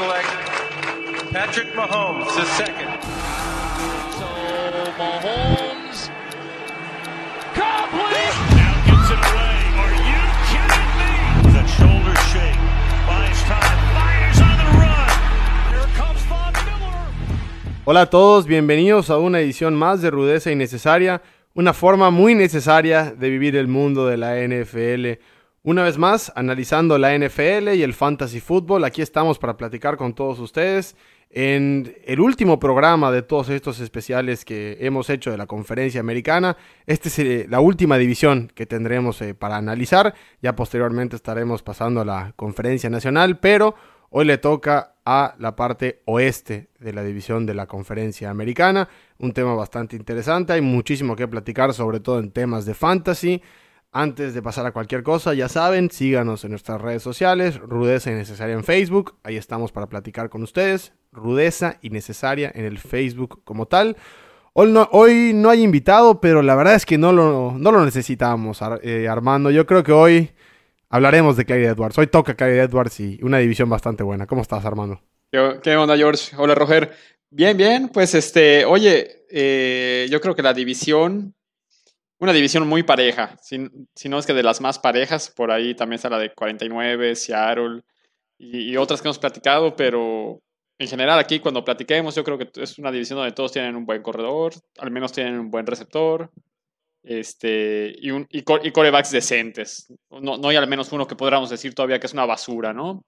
select Patrick Mahomes, the second. So Mahomes complete. Now gets it away. Are you kidding me? A shoulder shake. Buys time. Fires on the run. Here comes Von Miller. Hola a todos, bienvenidos a una edición más de Rudeza Innecesaria, una forma muy necesaria de vivir el mundo de la NFL. Una vez más, analizando la NFL y el fantasy football, aquí estamos para platicar con todos ustedes en el último programa de todos estos especiales que hemos hecho de la conferencia americana. Esta es eh, la última división que tendremos eh, para analizar. Ya posteriormente estaremos pasando a la conferencia nacional, pero hoy le toca a la parte oeste de la división de la conferencia americana. Un tema bastante interesante, hay muchísimo que platicar, sobre todo en temas de fantasy. Antes de pasar a cualquier cosa, ya saben, síganos en nuestras redes sociales, Rudeza Innecesaria en Facebook, ahí estamos para platicar con ustedes, Rudeza Innecesaria en el Facebook como tal. Hoy no, hay invitado, pero la verdad es que no lo, no lo necesitamos, eh, Armando. Yo creo que hoy hablaremos de Clyde Edwards. Hoy toca Clyde Edwards y una división bastante buena. ¿Cómo estás, Armando? ¿Qué, onda, George? Hola, Roger. Bien, bien. Pues este, oye, eh, yo creo que la división una división muy pareja, si, no es que de las más parejas, por ahí también está la de 49, Seattle y, otras que hemos platicado, pero en general aquí cuando platiquemos yo creo que es una división donde todos tienen un buen corredor, al menos tienen un buen receptor este, y, un, y, corebacks decentes. No, no hay al menos uno que podamos decir todavía que es una basura, ¿no?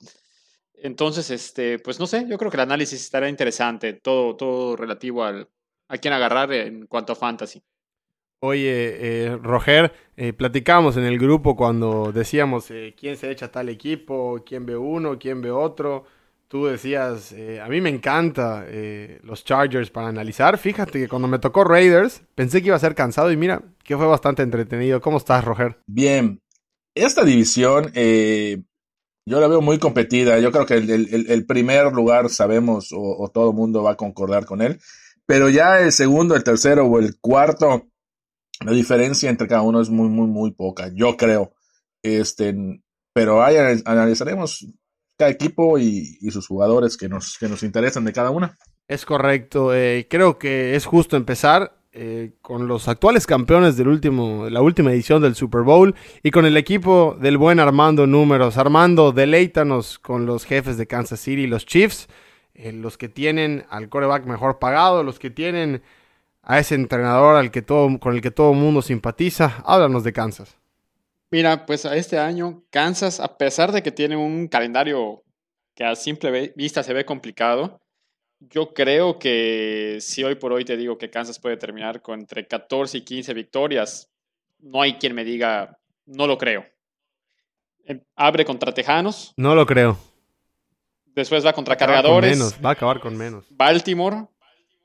Entonces, este, pues no sé, yo creo que el análisis estará interesante, todo, todo relativo al, a quién agarrar en cuanto a fantasy. Oye, eh, Roger, eh, platicamos en el grupo cuando decíamos eh, quién se echa tal equipo, quién ve uno, quién ve otro. Tú decías, eh, a mí me encanta los Chargers para analizar. Fíjate que cuando me tocó Raiders, pensé que iba a ser cansado y mira, que fue bastante entretenido. ¿Cómo estás, Roger? Bien. Esta división yo la veo muy competida. Yo creo que el, primer lugar sabemos o, o todo el mundo va a concordar con él. Pero ya el segundo, el tercero o el cuarto la diferencia entre cada uno es muy, muy, muy poca, yo creo. Este, pero ahí analizaremos cada equipo y, sus jugadores que nos, que nos interesan de cada una. Es correcto. Eh, creo que es justo empezar eh, con los actuales campeones del último, la última edición del Super Bowl y con el equipo del buen Armando Números. Armando, deleítanos con los jefes de Kansas City, los Chiefs, eh, los que tienen al coreback mejor pagado, los que tienen a ese entrenador al que todo, con el que todo el mundo simpatiza. Háblanos de Kansas. Mira, pues a este año Kansas, a pesar de que tiene un calendario que a simple vista se ve complicado, yo creo que si hoy por hoy te digo que Kansas puede terminar con entre 14 y 15 victorias, no hay quien me diga, no lo creo. Em, abre contra Tejanos. No lo creo. Después va contra Cargadores. Va a acabar con menos. Baltimore.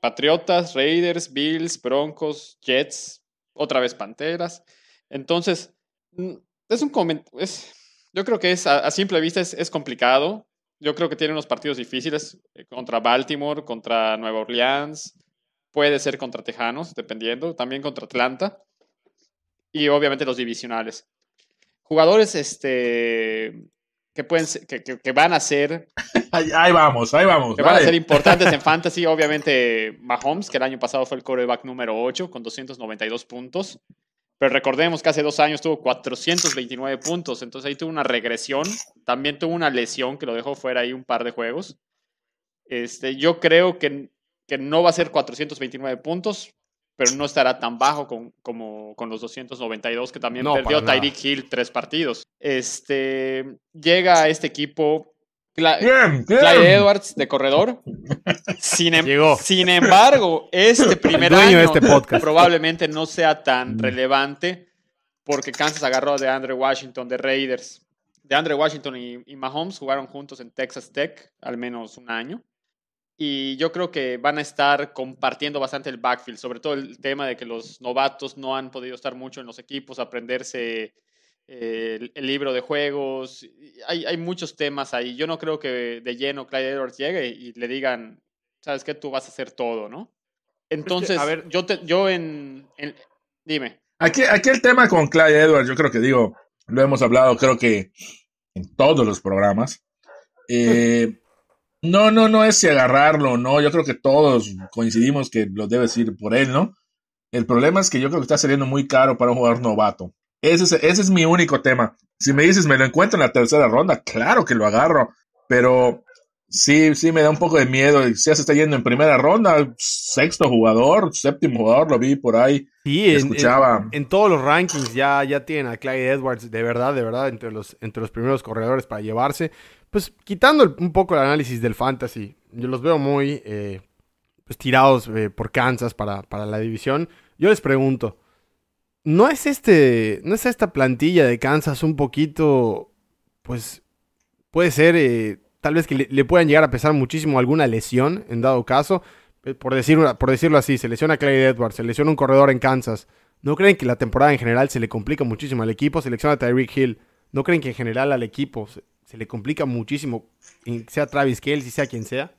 Patriotas, Raiders, Bills, Broncos, Jets, otra vez Panteras. Entonces, mm, es un es, yo creo que es a, simple vista es, complicado. Yo creo que tiene unos partidos difíciles eh, contra Baltimore, contra Nueva Orleans, puede ser contra Tejanos, dependiendo, también contra Atlanta y obviamente los divisionales. Jugadores este, que, pueden que, van a ser. ahí, vamos, ahí vamos. Que van a ser importantes en fantasy. Obviamente, Mahomes, que el año pasado fue el coreback número 8 con 292 puntos. Pero recordemos que hace dos años tuvo 429 puntos. Entonces ahí tuvo una regresión. También tuvo una lesión que lo dejó fuera ahí un par de juegos. Este, yo creo que, que no va a ser 429 puntos, pero no estará tan bajo con, como con los 292 que también perdió Tyreek Hill tres partidos. Este, llega a este equipo Clyde Edwards de corredor. Sin, em- sin embargo, este primer año este probablemente no sea tan relevante porque Kansas agarró de Andre Washington de Raiders. De Andre Washington y Mahomes jugaron juntos en Texas Tech al menos un año y yo creo que van a estar compartiendo bastante el backfield, sobre todo el tema de que los novatos no han podido estar mucho en los equipos, aprenderse eh, el, libro de juegos. Hay, hay, muchos temas ahí. Yo no creo que de lleno Clyde Edwards llegue y le digan, sabes qué, tú vas a hacer todo, ¿no? Entonces, a ver, yo, te, yo en, Dime. Aquí, aquí el tema con Clyde Edwards, yo creo que digo, lo hemos hablado, creo que en todos los programas. Eh, No, no, no es si agarrarlo, no. Yo creo que todos coincidimos que lo debes ir por él, ¿no? El problema es que yo creo que está saliendo muy caro para un jugador novato. Ese es, ese es mi único tema. Si me dices, me lo encuentro en la tercera ronda, claro que lo agarro. Pero sí, sí me da un poco de miedo. Si ya se está yendo en primera ronda, sexto jugador, séptimo jugador, lo vi por ahí. Sí, en, escuchaba. En, en, todos los rankings ya, ya tienen a Clyde Edwards, de verdad, de verdad, entre los, entre los primeros corredores para llevarse. Pues quitando un poco el análisis del fantasy, yo los veo muy eh, pues, tirados eh, por Kansas para, para la división. Yo les pregunto, ¿no es este, no es esta plantilla de Kansas un poquito, pues, puede ser, eh, tal vez que le, puedan llegar a pesar muchísimo alguna lesión en dado caso? Por, decir, por decirlo así, se lesiona Clyde Edwards, se lesiona un corredor en Kansas. ¿No creen que la temporada en general se le complica muchísimo al equipo? Selecciona a Tyreek Hill. ¿No creen que en general al equipo se le complica muchísimo, sea Travis Kelce, sea quien sea?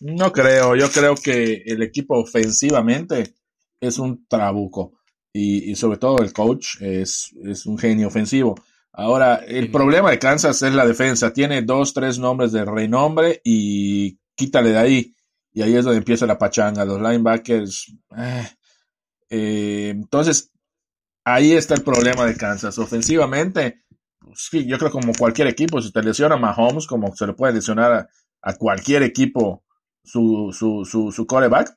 No creo, yo creo que el equipo ofensivamente es un trabuco y, y sobre todo el coach es, es, un genio ofensivo. Ahora, el sí. problema de Kansas es la defensa. Tiene dos, tres nombres de renombre y quítale de ahí. Y ahí es donde empieza la pachanga. Los linebackers. Eh, eh, entonces, ahí está el problema de Kansas. Ofensivamente, sí, yo creo como cualquier equipo, si te lesiona Mahomes, como se le puede lesionar a, a cualquier equipo su, su, su, su coreback,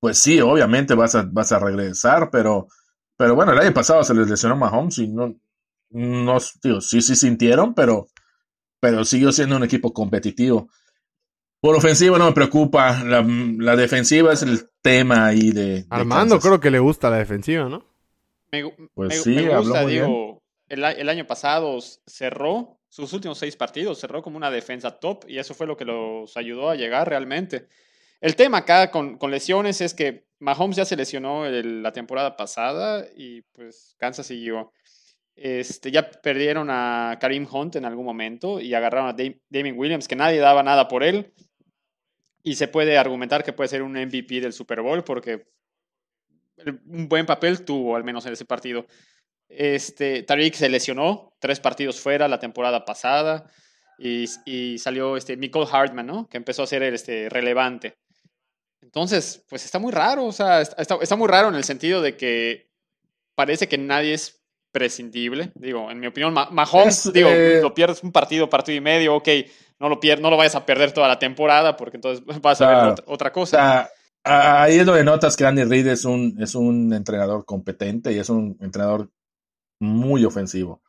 pues sí, obviamente vas a, vas a regresar, pero, pero bueno, el año pasado se les lesionó Mahomes y no, no tío, sí, sí sintieron, pero, pero siguió siendo un equipo competitivo. Por ofensiva no me preocupa, la, la defensiva es el tema ahí de... de Armando Kansas. creo que le gusta la defensiva, ¿no? Me, Pues me- sí, me habló gusta, bien. El, año pasado cerró sus últimos seis partidos, cerró como una defensa top y eso fue lo que los ayudó a llegar realmente. El tema acá con, lesiones es que Mahomes ya se lesionó el- la temporada pasada y pues Kansas siguió. Este, ya perdieron a Karim Hunt en algún momento y agarraron a Dam- Damien Williams, que nadie daba nada por él. Y se puede argumentar que puede ser un MVP del Super Bowl porque un buen papel tuvo, al menos en ese partido. Este, Tariq se lesionó, tres partidos fuera la temporada pasada, y, y salió este, Michael Hartman, ¿no? Que empezó a ser este, relevante. Entonces, pues está muy raro, o sea, está, está- muy raro en el sentido de que parece que nadie es prescindible. Digo, en mi opinión, Ma- Mahomes, Es, digo, eh, lo pierdes un partido, partido y medio, ok, no lo, pier no lo vayas a perder toda la temporada porque entonces vas a ver otra, O cosa. sea, ahí es donde notas que Andy Reid es un, es un entrenador competente y es un entrenador muy ofensivo.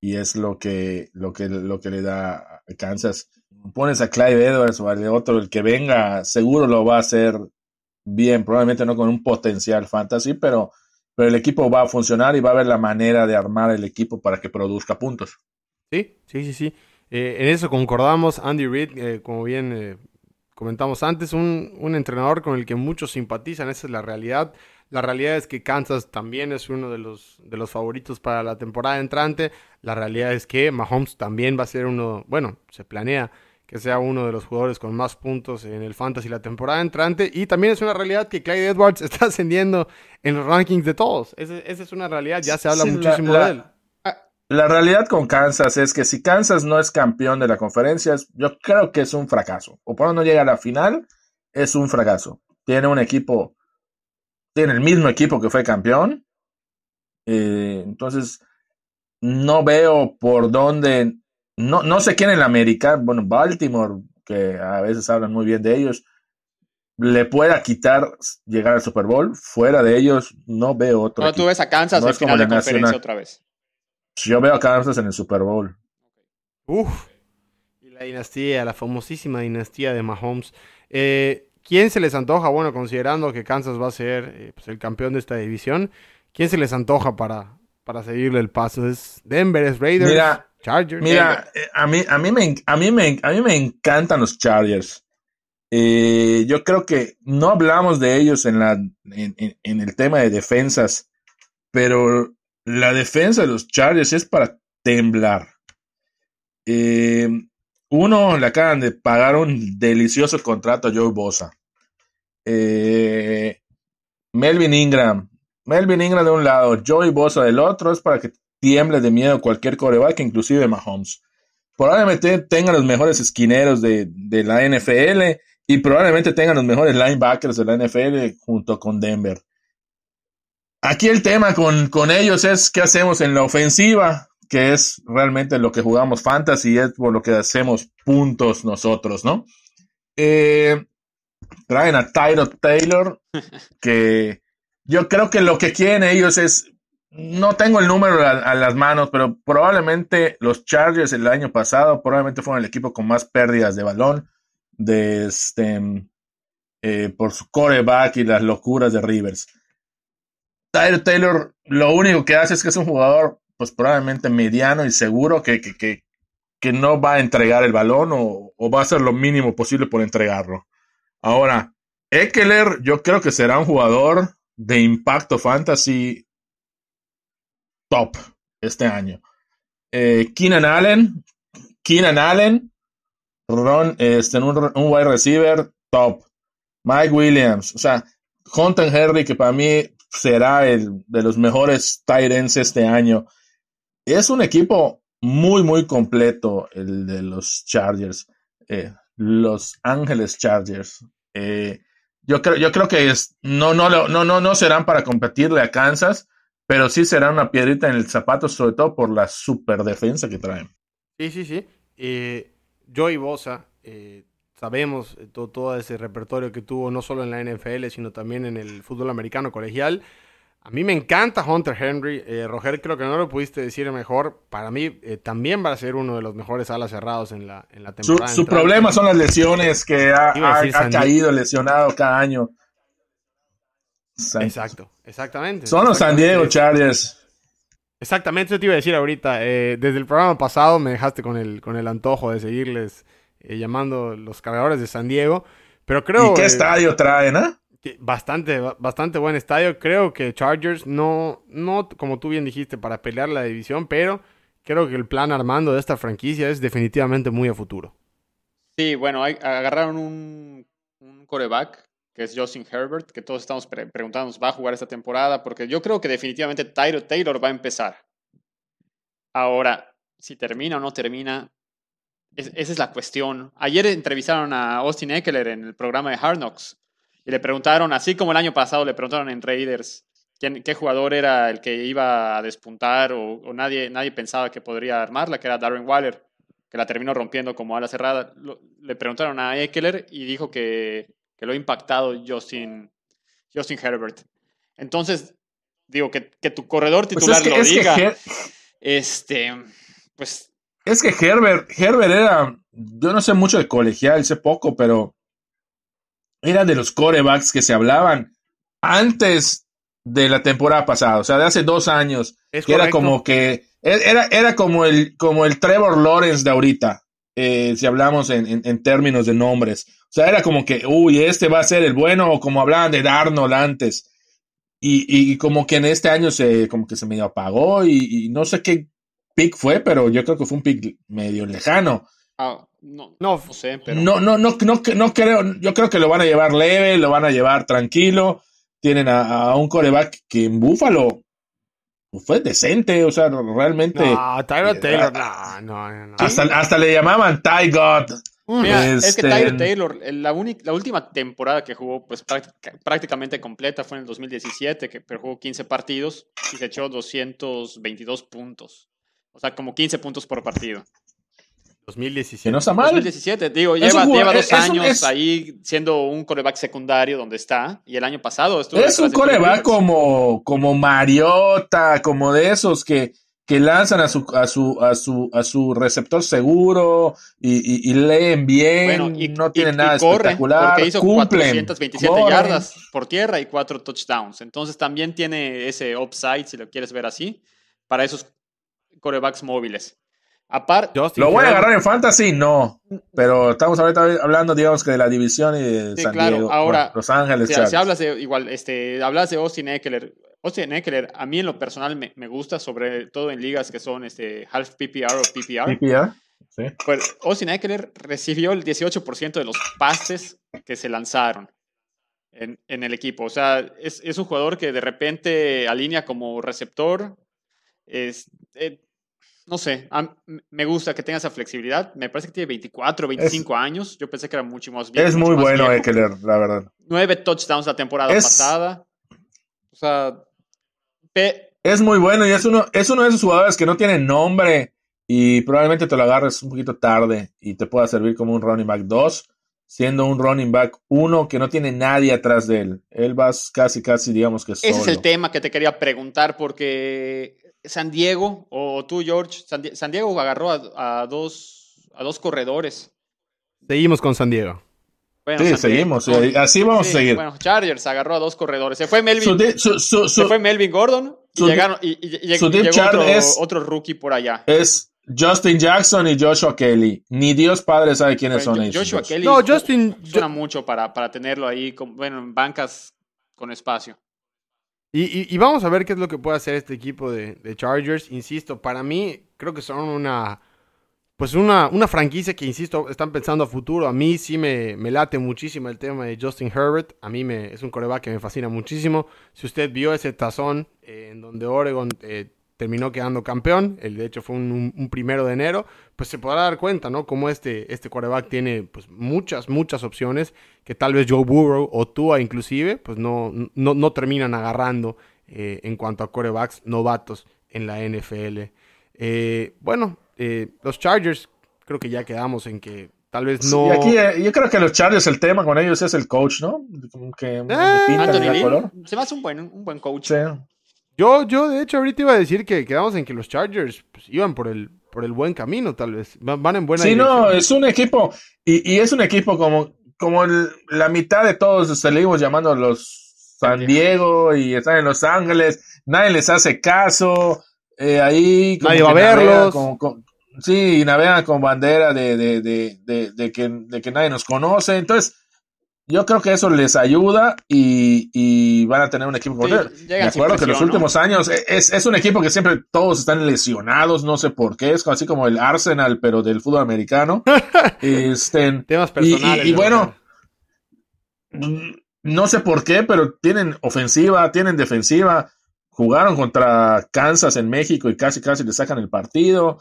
Y es lo que, lo que, lo que le da a Kansas. Pones a Clive Edwards o al otro, el que venga, seguro lo va a hacer bien, probablemente no con un potencial fantasy, pero, pero el equipo va a funcionar y va a haber la manera de armar el equipo para que produzca puntos. Sí, sí, sí, sí. Eh, en eso concordamos. Andy Reid, eh, como bien eh, comentamos antes, un, un entrenador con el que muchos simpatizan, esa es la realidad. La realidad es que Kansas también es uno de los, de los favoritos para la temporada entrante. La realidad es que Mahomes también va a ser uno, bueno, se planea que sea uno de los jugadores con más puntos en el fantasy la temporada entrante. Y también es una realidad que Clyde Edwards está ascendiendo en los rankings de todos. Esa, esa es una realidad, ya se habla Sí, muchísimo la- de él. La realidad con Kansas es que si Kansas no es campeón de la conferencia, yo creo que es un fracaso. O por no llega a la final, es un fracaso. Tiene un equipo, tiene el mismo equipo que fue campeón. Eh, entonces, no veo por dónde, no, no sé quién en la América, bueno, Baltimore, que a veces hablan muy bien de ellos, le pueda quitar llegar al Super Bowl. Fuera de ellos, no veo otro. Tú equipo. ves a Kansas No como final de la conferencia nacional. otra vez. Yo veo a Kansas en el Super Bowl. Uf. Y la dinastía, la famosísima dinastía de Mahomes. Eh, ¿Quién se les antoja? Bueno, considerando que Kansas va a ser eh, pues, el campeón de esta división, ¿quién se les antoja para, para seguirle el paso? ¿Es Denver, es Raiders, Mira, Chargers? Mira, eh, a mí, a, mí me, a, mí me, a mí me encantan los Chargers. Eh, yo creo que no hablamos de ellos en, la, en, en- en el tema de defensas, pero la defensa de los Chargers es para temblar. Eh, uno, le acaban de pagar un delicioso contrato a Joe Bosa. Eh, Melvin Ingram. Melvin Ingram de un lado, Joey Bosa del otro, es para que tiemble de miedo cualquier coreback, inclusive Mahomes. probablemente tengan los mejores esquineros de, de la NFL y probablemente tengan los mejores linebackers de la NFL junto con Denver. Aquí el tema con, con ellos es qué hacemos en la ofensiva, que es realmente lo que jugamos fantasy, es por lo que hacemos puntos nosotros, ¿no? Eh, traen a Tyro Taylor, que yo creo que lo que quieren ellos es, no tengo el número a, a, las manos, pero probablemente los Chargers el año pasado probablemente fueron el equipo con más pérdidas de balón de este, eh, por su coreback y las locuras de Rivers. Tyler Taylor lo único que hace es que es un jugador pues probablemente mediano y seguro que, que, que, que no va a entregar el balón o, o, va a hacer lo mínimo posible por entregarlo. Ahora, Eckler yo creo que será un jugador de impacto fantasy top este año. Eh, Keenan Allen, Keenan Allen, Ron, este, un, un wide receiver top. Mike Williams, o sea, Hunter Henry, que para mí será el de los mejores tight ends este año. Es un equipo muy, muy completo el de los Chargers, eh, los Ángeles Chargers. Eh, yo creo, yo creo que es, no, no, no, no, no serán para competirle a Kansas, pero sí serán una piedrita en el zapato, sobre todo por la super defensa que traen. Sí, sí, sí. Eh, Joey Bosa, eh, sabemos todo, todo, ese repertorio que tuvo no solo en la NFL, sino también en el fútbol americano colegial. A mí me encanta Hunter Henry. Eh, Roger, creo que no lo pudiste decir mejor. Para mí eh, también va a ser uno de los mejores alas cerrados en la, en la temporada. Su, su problema son las lesiones que ha, ha, ha caído lesionado cada año. Exacto, exactamente. Son los San Diego Chargers. Exactamente, eso te iba a decir ahorita. Eh, desde el programa pasado me dejaste con el, con el antojo de seguirles eh, llamando los cargadores de San Diego. Pero creo. ¿Y qué eh, estadio traen, eh? Bastante, bastante buen estadio. Creo que Chargers no, no, como tú bien dijiste, para pelear la división, pero creo que el plan armando de esta franquicia es definitivamente muy a futuro. Sí, bueno, agarraron un, un coreback que es Justin Herbert, que todos estamos pre preguntándonos, ¿va a jugar esta temporada? Porque yo creo que definitivamente Tyro Taylor va a empezar. Ahora, si termina o no termina, es, esa es la cuestión. Ayer entrevistaron a Austin Eckler en el programa de Hard Knocks y le preguntaron, así como el año pasado le preguntaron en Raiders, quién, qué jugador era el que iba a despuntar o, o, nadie, nadie pensaba que podría armarla, que era Darren Waller, que la terminó rompiendo como ala cerrada. Lo, le preguntaron a Eckler y dijo que que lo ha impactado Justin, Justin Herbert. Entonces, digo, que, que tu corredor titular pues es que, lo diga. Que este, pues. Es que Herbert, Herbert era, yo no sé mucho de colegial, sé poco, pero era de los corebacks que se hablaban antes de la temporada pasada, o sea, de hace dos años, es que era como que, era, era como el, como el Trevor Lawrence de ahorita, eh, si hablamos en, en, en, términos de nombres. O sea, era como que, uy, este va a ser el bueno, o como hablaban de Darnold antes. Y, y como que en este año se, como que se medio apagó y, y, no sé qué pick fue, pero yo creo que fue un pick medio lejano. Ah, no, no, no, sé, pero... No, no, no, no, no creo, yo creo que lo van a llevar leve, lo van a llevar tranquilo. Tienen a, a un coreback que en Búfalo fue decente, o sea, realmente. No, Tyler Taylor, no, no, no. Hasta, hasta le llamaban Ty God. Mira, este... es que Tyler Taylor, la, la, última temporada que jugó, pues prácticamente completa fue en el 2017, que pero jugó 15 partidos y se echó 222 puntos. O sea, como 15 puntos por partido. 2017. no está mal. 2017, digo, lleva, un, lleva, dos años es, ahí siendo un coreback secundario donde está. Y el año pasado estuvo. Es un coreback como, como Mariota, como de esos que, que lanzan a su, a su, a su, a su receptor seguro y, y, y leen bien. Bueno, y, no tienen nada corre, espectacular. Porque hizo cumplen, 427 corren. yardas por tierra y cuatro touchdowns. Entonces también tiene ese upside, si lo quieres ver así, para esos corebacks móviles. Aparte, ¿Lo voy a agarrar en fantasy? No. Pero estamos ahorita hablando, digamos, que de la división y de sí, San claro. Diego, Ahora, Los Ángeles. Si, si hablas de, igual, este, hablas de Austin Eckler. Austin Eckler, a mí en lo personal me, me, gusta, sobre todo en ligas que son este, half PPR o PPR. PPR, sí. Pues Austin Eckler recibió el 18% de los pases que se lanzaron en, en el equipo. O sea, es, es, un jugador que de repente alinea como receptor. Es, eh, no sé, me gusta que tenga esa flexibilidad. Me parece que tiene 24, 25 años. Yo pensé que era mucho más bien. Es muy bueno Eckler, la verdad. Nueve touchdowns la temporada pasada. O sea, es muy bueno y es uno, es uno de esos jugadores que no tiene nombre y probablemente te lo agarres un poquito tarde y te pueda servir como un running back 2, siendo un running back 1 que no tiene nadie atrás de él. Él va casi, casi, digamos que solo. Ese es el tema que te quería preguntar porque San Diego, o tú, George, San, Diego agarró a, dos, a dos corredores. Seguimos con San Diego. sí, seguimos. así vamos a seguir. Bueno, Chargers agarró a dos corredores. Se fue Melvin, se fue Melvin Gordon y, llegaron, y, llegó otro, rookie por allá. Es Justin Jackson y Joshua Kelly. Ni Dios Padre sabe quiénes son ellos. Joshua Kelly no, Justin, suena mucho para, para tenerlo ahí, bueno, en bancas con espacio. Y, vamos a ver qué es lo que puede hacer este equipo de, Chargers. Insisto, para mí creo que son una, pues una, una, franquicia que, insisto, están pensando a futuro. A mí sí me, me, late muchísimo el tema de Justin Herbert. A mí me, es un coreback que me fascina muchísimo. Si usted vio ese tazón eh, en donde Oregon eh, terminó quedando campeón, el de hecho fue un, primero de enero, pues se podrá dar cuenta, ¿no? Como este, este quarterback tiene pues muchas, muchas opciones que tal vez Joe Burrow o Tua inclusive, pues no, no, terminan agarrando eh, en cuanto a quarterbacks novatos en la NFL. Eh, bueno, eh, los Chargers creo que ya quedamos en que tal vez no. aquí, yo creo que los Chargers el tema con ellos es el coach, ¿no? Como que Se me hace un buen, un buen coach. Yo, yo, de hecho, ahorita iba a decir que quedamos en que los Chargers pues, iban por el, por el buen camino, tal vez. Van, en buena Sí, no, es un equipo, y, y es un equipo como, como la mitad de todos seguimos llamando los San Diego y están en Los Ángeles, nadie les hace caso, eh, ahí nadie va a verlos. sí, y navegan con bandera de, de, de, de, que, de que nadie nos conoce, entonces yo creo que eso les ayuda y, van a tener un equipo poder. Me acuerdo que en los últimos años e, es, un equipo que siempre todos están lesionados, no sé por qué, es así como el Arsenal, pero del fútbol americano. este, Temas personales. Y, bueno, no sé por qué, pero tienen ofensiva, tienen defensiva. Jugaron contra Kansas en México y casi casi le sacan el partido.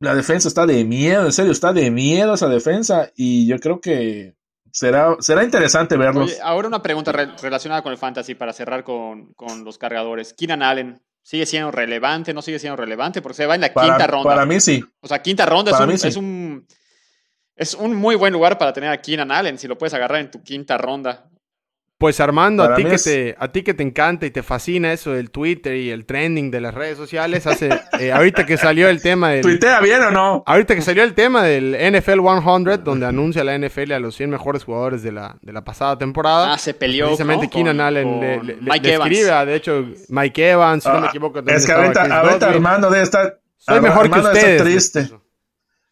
La defensa está de miedo, en serio, está de miedo esa defensa y yo creo que Será, será interesante verlos. ahora una pregunta relacionada con el fantasy para cerrar con, los cargadores. Keenan Allen, ¿sigue siendo relevante? ¿No sigue siendo relevante? Porque se va en la quinta ronda. Para mí sí. O sea, quinta ronda es un, es un, muy buen lugar para tener a Keenan Allen, si lo puedes agarrar en tu quinta ronda. Pues Armando, a ti, que te, a ti que te encanta y te fascina eso del Twitter y el trending de las redes sociales, hace eh, ahorita que salió el tema del... ¿Tuitea bien o no? Ahorita que salió el tema del NFL 100, donde anuncia la NFL a los 100 mejores jugadores de la, de la pasada temporada. Ah, se peleó Precisamente Keenan Allen le, le, escribe, de hecho, Mike Evans, si no me ah, equivoco. Es que ahorita, Armando debe estar... Soy mejor que ustedes. triste.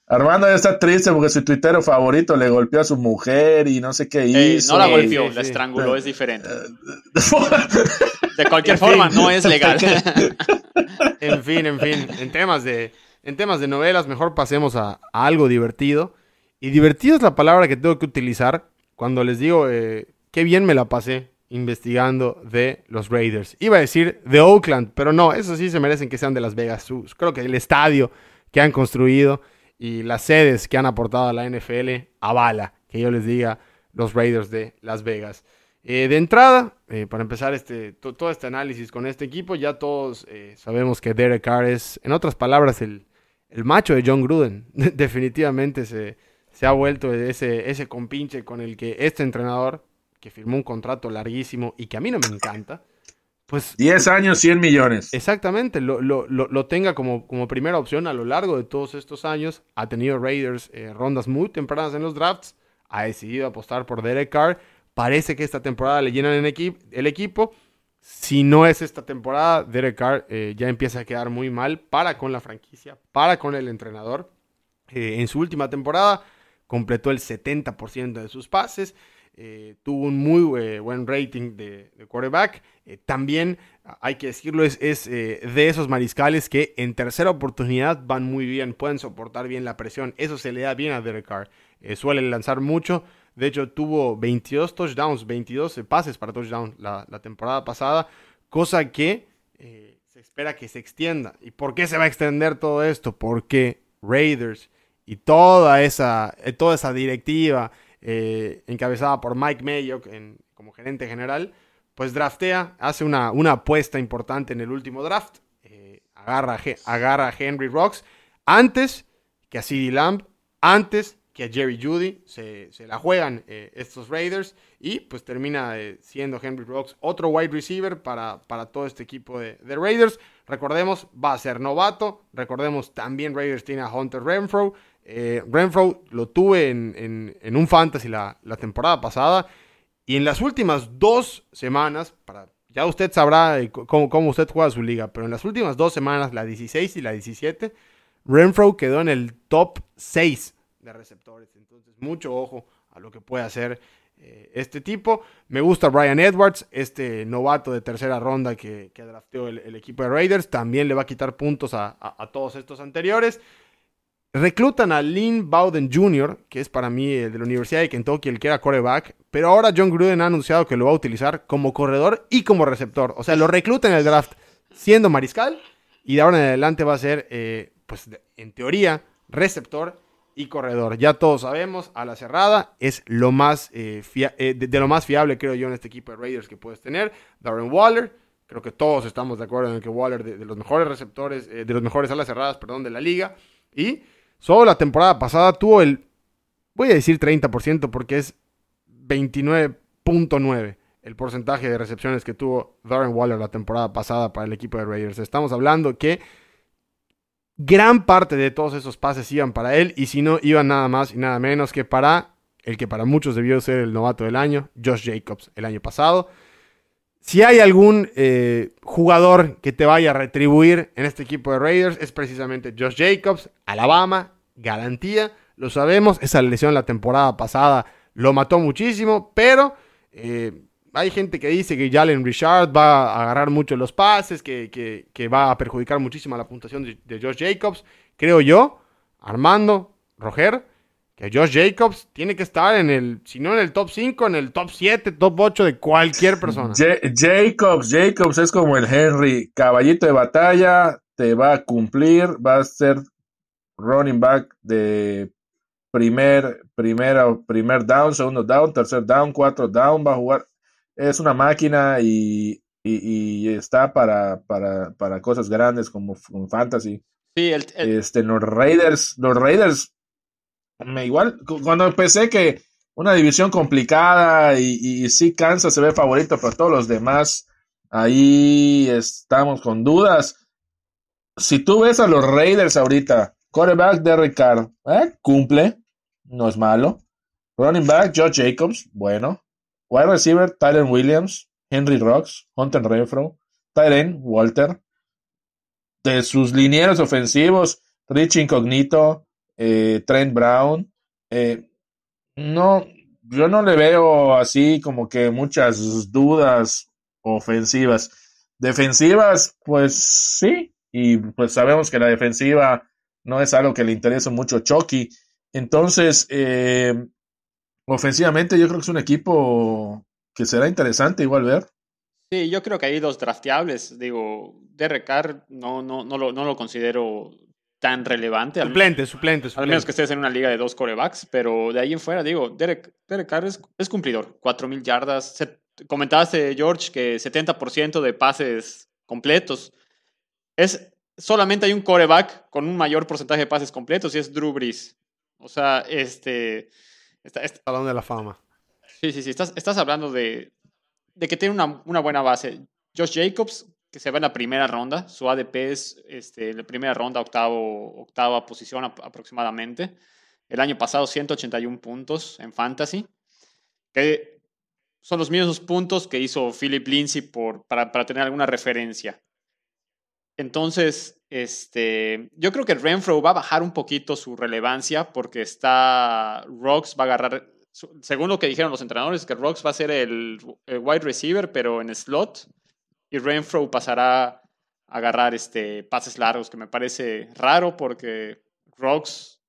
Armando ya está triste porque su tuitero favorito le golpeó a su mujer y no sé qué hizo. no la golpeó, la estranguló, es diferente. de cualquier forma, no es legal. en fin, en fin, en temas de, en temas de novelas, mejor pasemos a, algo divertido. Y divertido es la palabra que tengo que utilizar cuando les digo eh, qué bien me la pasé investigando de los Raiders. Iba a decir de Oakland, pero no, eso sí se merecen que sean de Las Vegas. Creo que el estadio que han construido y las sedes que han aportado a la NFL avala que yo les diga los Raiders de Las Vegas. Eh, de entrada, eh, para empezar este, todo este análisis con este equipo, ya todos eh, sabemos que Derek Carr es, en otras palabras, el, el macho de John Gruden. Definitivamente se, se, ha vuelto ese, ese compinche con el que este entrenador, que firmó un contrato larguísimo y que a mí no me encanta, pues... 10 años, 100 millones. Exactamente, lo, lo, lo, tenga como, como, primera opción a lo largo de todos estos años. Ha tenido Raiders eh, rondas muy tempranas en los drafts. Ha decidido apostar por Derek Carr. Parece que esta temporada le llenan el, el equipo. Si no es esta temporada, Derek Carr eh, ya empieza a quedar muy mal para con la franquicia, para con el entrenador. Eh, en su última temporada completó el 70% de sus pases. Eh, tuvo un muy eh, buen rating de, quarterback. Eh, también, hay que decirlo, es, de esos mariscales que en tercera oportunidad van muy bien, pueden soportar bien la presión. Eso se le da bien a Derek Carr. suele lanzar mucho. De hecho, tuvo 22 touchdowns, 22 pases para touchdown la, temporada pasada, cosa que se espera que se extienda. ¿Y por qué se va a extender todo esto? Porque Raiders y toda esa, toda esa directiva eh, encabezada por Mike Mayo como gerente general, pues draftea, hace una, una apuesta importante en el último draft. Eh, agarra, agarra a Henry Rocks antes que a CeeDee Lamb, antes que a Jerry Judy. Se, la juegan eh, estos Raiders y pues termina siendo Henry Rocks otro wide receiver para, para todo este equipo de, Raiders. Recordemos, va a ser novato. Recordemos también Raiders tiene a Hunter Renfro. Renfro lo tuve en, un fantasy la, temporada pasada y en las últimas dos semanas, para, ya usted sabrá eh, cómo, usted juega su liga, pero en las últimas dos semanas, la 16 y la 17, Renfro quedó en el top 6 de receptores. Entonces, mucho ojo a lo que puede hacer eh, este tipo. Me gusta Brian Edwards, este novato de tercera ronda que, que drafteó el, equipo de Raiders. También le va a quitar puntos a todos estos anteriores. Reclutan a Lynn Bowden Jr., que es para mí el de la Universidad de Kentucky, el que era coreback, pero ahora John Gruden ha anunciado que lo va a utilizar como corredor y como receptor. O sea, lo recluta en el draft siendo mariscal y de ahora en adelante va a ser, eh, pues en teoría, receptor y corredor. Ya todos sabemos, a la cerrada es lo más eh, eh, de, lo más fiable, creo yo, en este equipo de Raiders que puedes tener. Darren Waller, creo que todos estamos de acuerdo en que Waller de, de los mejores receptores, de los mejores alas cerradas, perdón, de la liga. Y Solo la temporada pasada tuvo el, voy a decir 30% porque es 29.9 el porcentaje de recepciones que tuvo Darren Waller la temporada pasada para el equipo de Raiders. Estamos hablando que gran parte de todos esos pases iban para él y si no, iban nada más y nada menos que para el que para muchos debió ser el novato del año, Josh Jacobs, el año pasado. Si hay algún eh, jugador que te vaya a retribuir en este equipo de Raiders, es precisamente Josh Jacobs, Alabama, garantía, lo sabemos, esa lesión la temporada pasada lo mató muchísimo, pero eh, hay gente que dice que Jalen Richard va a agarrar mucho los pases, que, va a perjudicar muchísimo la puntuación de, de Josh Jacobs. Creo yo, Armando, Roger, que Josh Jacobs tiene que estar en el, si no en el top 5, en el top 7, top 8 de cualquier persona. Jacobs, Jacobs es como el Henry, caballito de batalla, te va a cumplir, va a ser running back de primer, primera, primer down, segundo down, tercer down, cuatro down, va a jugar, es una máquina y, está para, para, para, cosas grandes como, fantasy. Sí, el, Este, los Raiders, los Raiders me igual, cuando empecé que una división complicada y, y, sí Kansas se ve favorito, pero todos los demás ahí estamos con dudas. Si tú ves a los Raiders ahorita, quarterback Derek Carr, ¿eh? cumple, no es malo. Running back Josh Jacobs, bueno. Wide receiver Tyler Williams, Henry Rocks, Hunter Renfro, Tyren Walter. De sus linieros ofensivos, Rich Incognito, eh, Trent Brown. Eh, no, yo no le veo así como que muchas dudas ofensivas. Defensivas, pues sí, y pues sabemos que la defensiva no es algo que le interesa mucho a Chucky. Entonces, eh, ofensivamente yo creo que es un equipo que será interesante igual ver. Sí, yo creo que hay dos drafteables. Digo, Derek Carr no, no, no, lo, no lo considero tan relevante. Suplente, suplente, Al menos que estés en una liga de dos corebacks, pero de ahí en fuera, digo, Derek, Derek Carr es, es cumplidor. 4.000 yardas. comentaste, George, que 70% de pases completos. Es, solamente hay un coreback con un mayor porcentaje de pases completos y es Drew Brees. O sea, este... Está, hablando de la fama. Sí, sí, sí. Estás, estás hablando de, de que tiene una, una buena base. Josh Jacobs, que se va en la primera ronda. Su ADP es este, la primera ronda, octavo, octava posición aproximadamente. El año pasado 181 puntos en fantasy, que son los mismos puntos que hizo Philip Lindsay por, para, para tener alguna referencia. Entonces, este, yo creo que Renfro va a bajar un poquito su relevancia porque está, Rocks va a agarrar, según lo que dijeron los entrenadores, que Rocks va a ser el, el wide receiver, pero en slot y Renfro pasará a agarrar este, pases largos, que me parece raro porque Rocks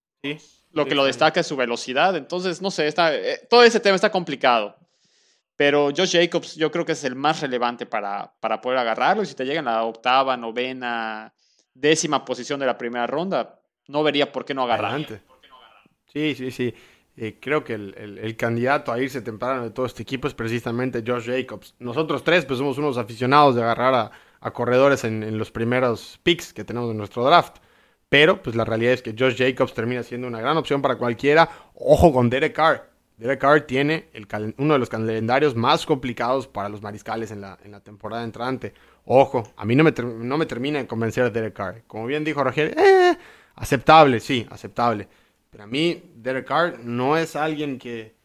lo que lo destaca es su velocidad. Entonces, no sé, está, eh, todo ese tema está complicado. Pero Josh Jacobs yo creo que es el más relevante para, para poder agarrarlo. Y si te llega en la octava, novena, décima posición de la primera ronda, no vería por qué no agarrarlo. Adelante. Sí, sí, sí. Eh, creo que el, el- candidato a irse temprano de todo este equipo es precisamente Josh Jacobs. Nosotros tres pues somos unos aficionados de agarrar a, corredores en, en los primeros picks que tenemos en nuestro draft. Pero pues la realidad es que Josh Jacobs termina siendo una gran opción para cualquiera. Ojo con Derek Carr. Derek Carr tiene el uno de los calendarios más complicados para los mariscales en la, en la temporada entrante. Ojo, a mí no me, no me termina de convencer a Derek Carr. Como bien dijo Roger, eh, aceptable, sí, aceptable. Pero a mí, Derek Carr no es alguien que,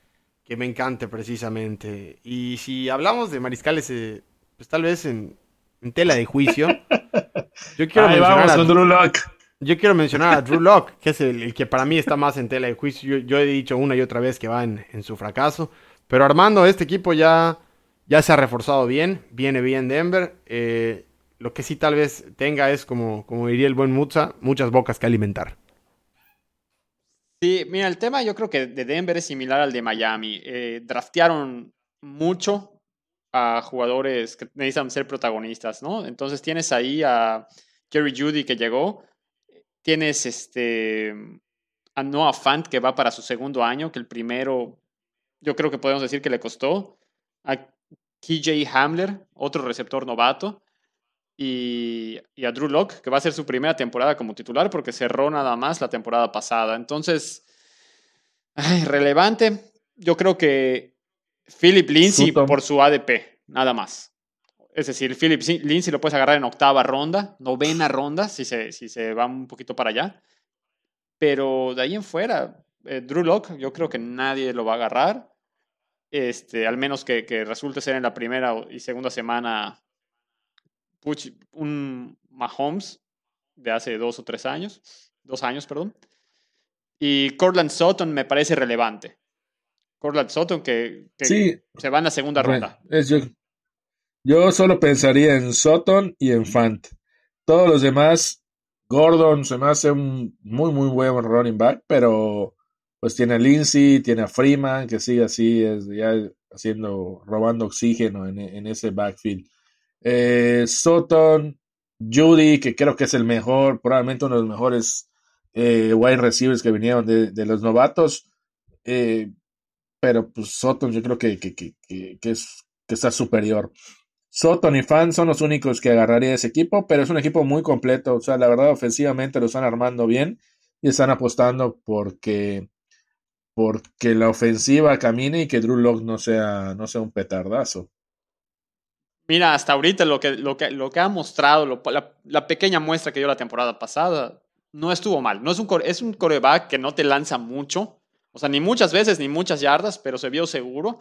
que me encante precisamente. Y si hablamos de mariscales, eh, pues tal vez en, en tela de juicio, yo quiero Ahí mencionar vamos a- Drew Lock. yo quiero mencionar a Drew que es el, el que para mí está más en tela de juicio. Yo, yo he dicho una y otra vez que va en, en su fracaso. Pero Armando, este equipo ya, ya se ha reforzado bien. Viene bien Denver. Eh, lo que sí tal vez tenga es, como, como diría el buen Mutza, muchas bocas que alimentar. Sí, mira, el tema yo creo que de Denver es similar al de Miami. Eh, draftearon mucho a jugadores que necesitan ser protagonistas, ¿no? Entonces tienes ahí a Jerry Judy que llegó, tienes este a Noah Fant que va para su segundo año, que el primero yo creo que podemos decir que le costó, a KJ Hamler, otro receptor novato, y, y a Drew Locke, que va a ser su primera temporada como titular porque cerró nada más la temporada pasada. Entonces, ay, relevante. Yo creo que Philip Lindsay Sutton. por su ADP, nada más. Es decir, Philip Lindsay lo puedes agarrar en octava ronda, novena ronda, si se, si se va un poquito para allá. Pero de ahí en fuera, eh, Drew Locke, yo creo que nadie lo va a agarrar. Este, al menos que, que resulte ser en la primera y segunda semana puch, un Mahomes de hace dos o tres años, dos años, perdón. Y Cortland Sutton me parece relevante. Cortland Sutton que, que Sí. se va en la segunda ronda. es yo, yo solo pensaría en Sutton y en Fant. Todos los demás, Gordon se me hace un muy, muy buen running back, pero pues tiene a Lindsay, tiene a Freeman, que sigue así, es ya haciendo, robando oxígeno en, en ese backfield. Eh, Sutton, Judy, que creo que es el mejor, probablemente uno de los mejores eh, wide receivers que vinieron de, los novatos. Eh, pero pues Sutton yo creo que, que, que, que, es, que está superior. Sutton y Fan son los únicos que agarraría ese equipo, pero es un equipo muy completo. O sea, la verdad, ofensivamente lo están armando bien y están apostando porque, porque la ofensiva camine y que Drew Lock no sea, no sea un petardazo. Mira, hasta ahorita lo que, lo que, lo que ha mostrado, lo- la, la pequeña muestra que dio la temporada pasada, no estuvo mal. No es un, es un coreback que no te lanza mucho, o sea, ni muchas veces ni muchas yardas, pero se vio seguro.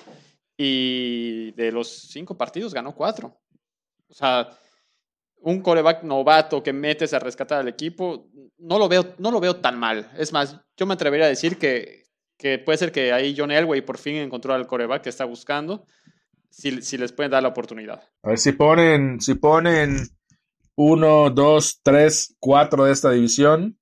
Y de los cinco partidos ganó cuatro. O sea, un coreback novato que metes a rescatar al equipo, no lo veo, no lo veo tan mal. Es más, yo me atrevería a decir que, que puede ser que ahí John Elway por fin encontró al coreback que está buscando, si, si les pueden dar la oportunidad. A ver si ponen, si ponen uno, dos, tres, cuatro de esta división.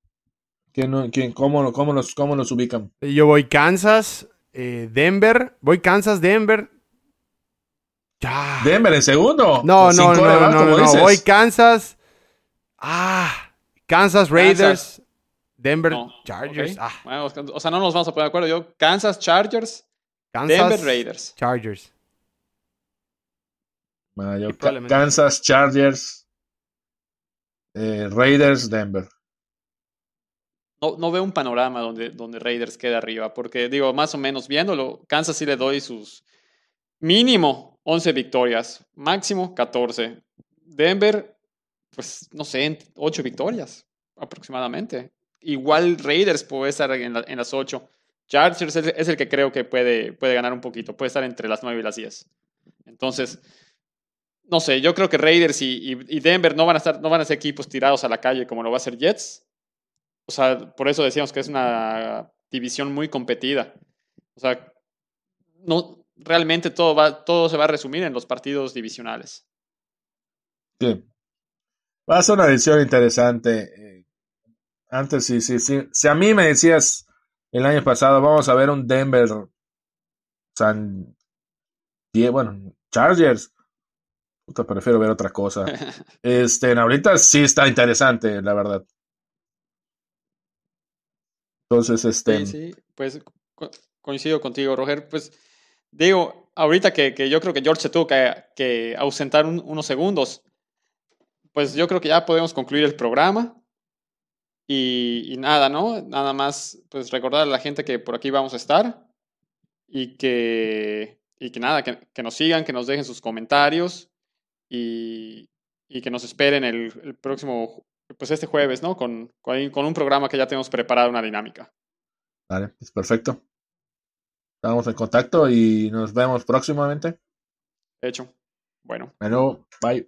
¿quién, quién- cómo, cómo, los, ¿Cómo los ubican? Yo voy Kansas, eh, Denver. Voy Kansas, Denver. Ya. Denver en segundo. No, no, no, no, no. Voy Kansas. Ah, Kansas Raiders. Denver No, Chargers. Ah, Bueno, o sea, no nos vamos a poner de acuerdo. Yo, Kansas Chargers, Kansas Denver Raiders. Chargers. Kansas, Chargers, eh, Raiders, Denver. No, no veo un panorama donde, donde Raiders quede arriba, porque digo, más o menos viéndolo, Kansas sí le doy sus mínimo 11 victorias, máximo 14. Denver, pues no sé, 8 victorias aproximadamente. Igual Raiders puede estar en, la- en las 8. Chargers es, es el que creo que puede, puede ganar un poquito, puede estar entre las 9 y las 10. Entonces, no sé, yo creo que Raiders y, Denver no van, a estar, no van a ser equipos tirados a la calle como lo va a hacer Jets. O sea, por eso decíamos que es una división muy competida. O sea, no, realmente todo, va, todo se va a resumir en los partidos divisionales. Sí. Va a ser una edición interesante. Eh, Antes, sí, sí, sí. Si a mí me decías el año pasado, vamos a ver un Denver San Y bueno, Chargers. Puta, prefiero ver otra cosa. Este, ahorita sí está interesante, la verdad. Entonces, este. Sí, sí, pues co- coincido contigo, Roger. Pues digo, ahorita que, que yo creo que George se tuvo que, que ausentar un- unos segundos, pues yo creo que ya podemos concluir el programa. Y, y nada, ¿no? Nada más, pues recordar a la gente que por aquí vamos a estar y que, y que nada, que, que nos sigan, que nos dejen sus comentarios y, y que nos esperen el, el próximo, pues este jueves, ¿no? Con, con, con un programa que ya tenemos preparado, una dinámica. Vale, es perfecto. Estamos en contacto y nos vemos próximamente. De hecho, bueno. Bueno, bye.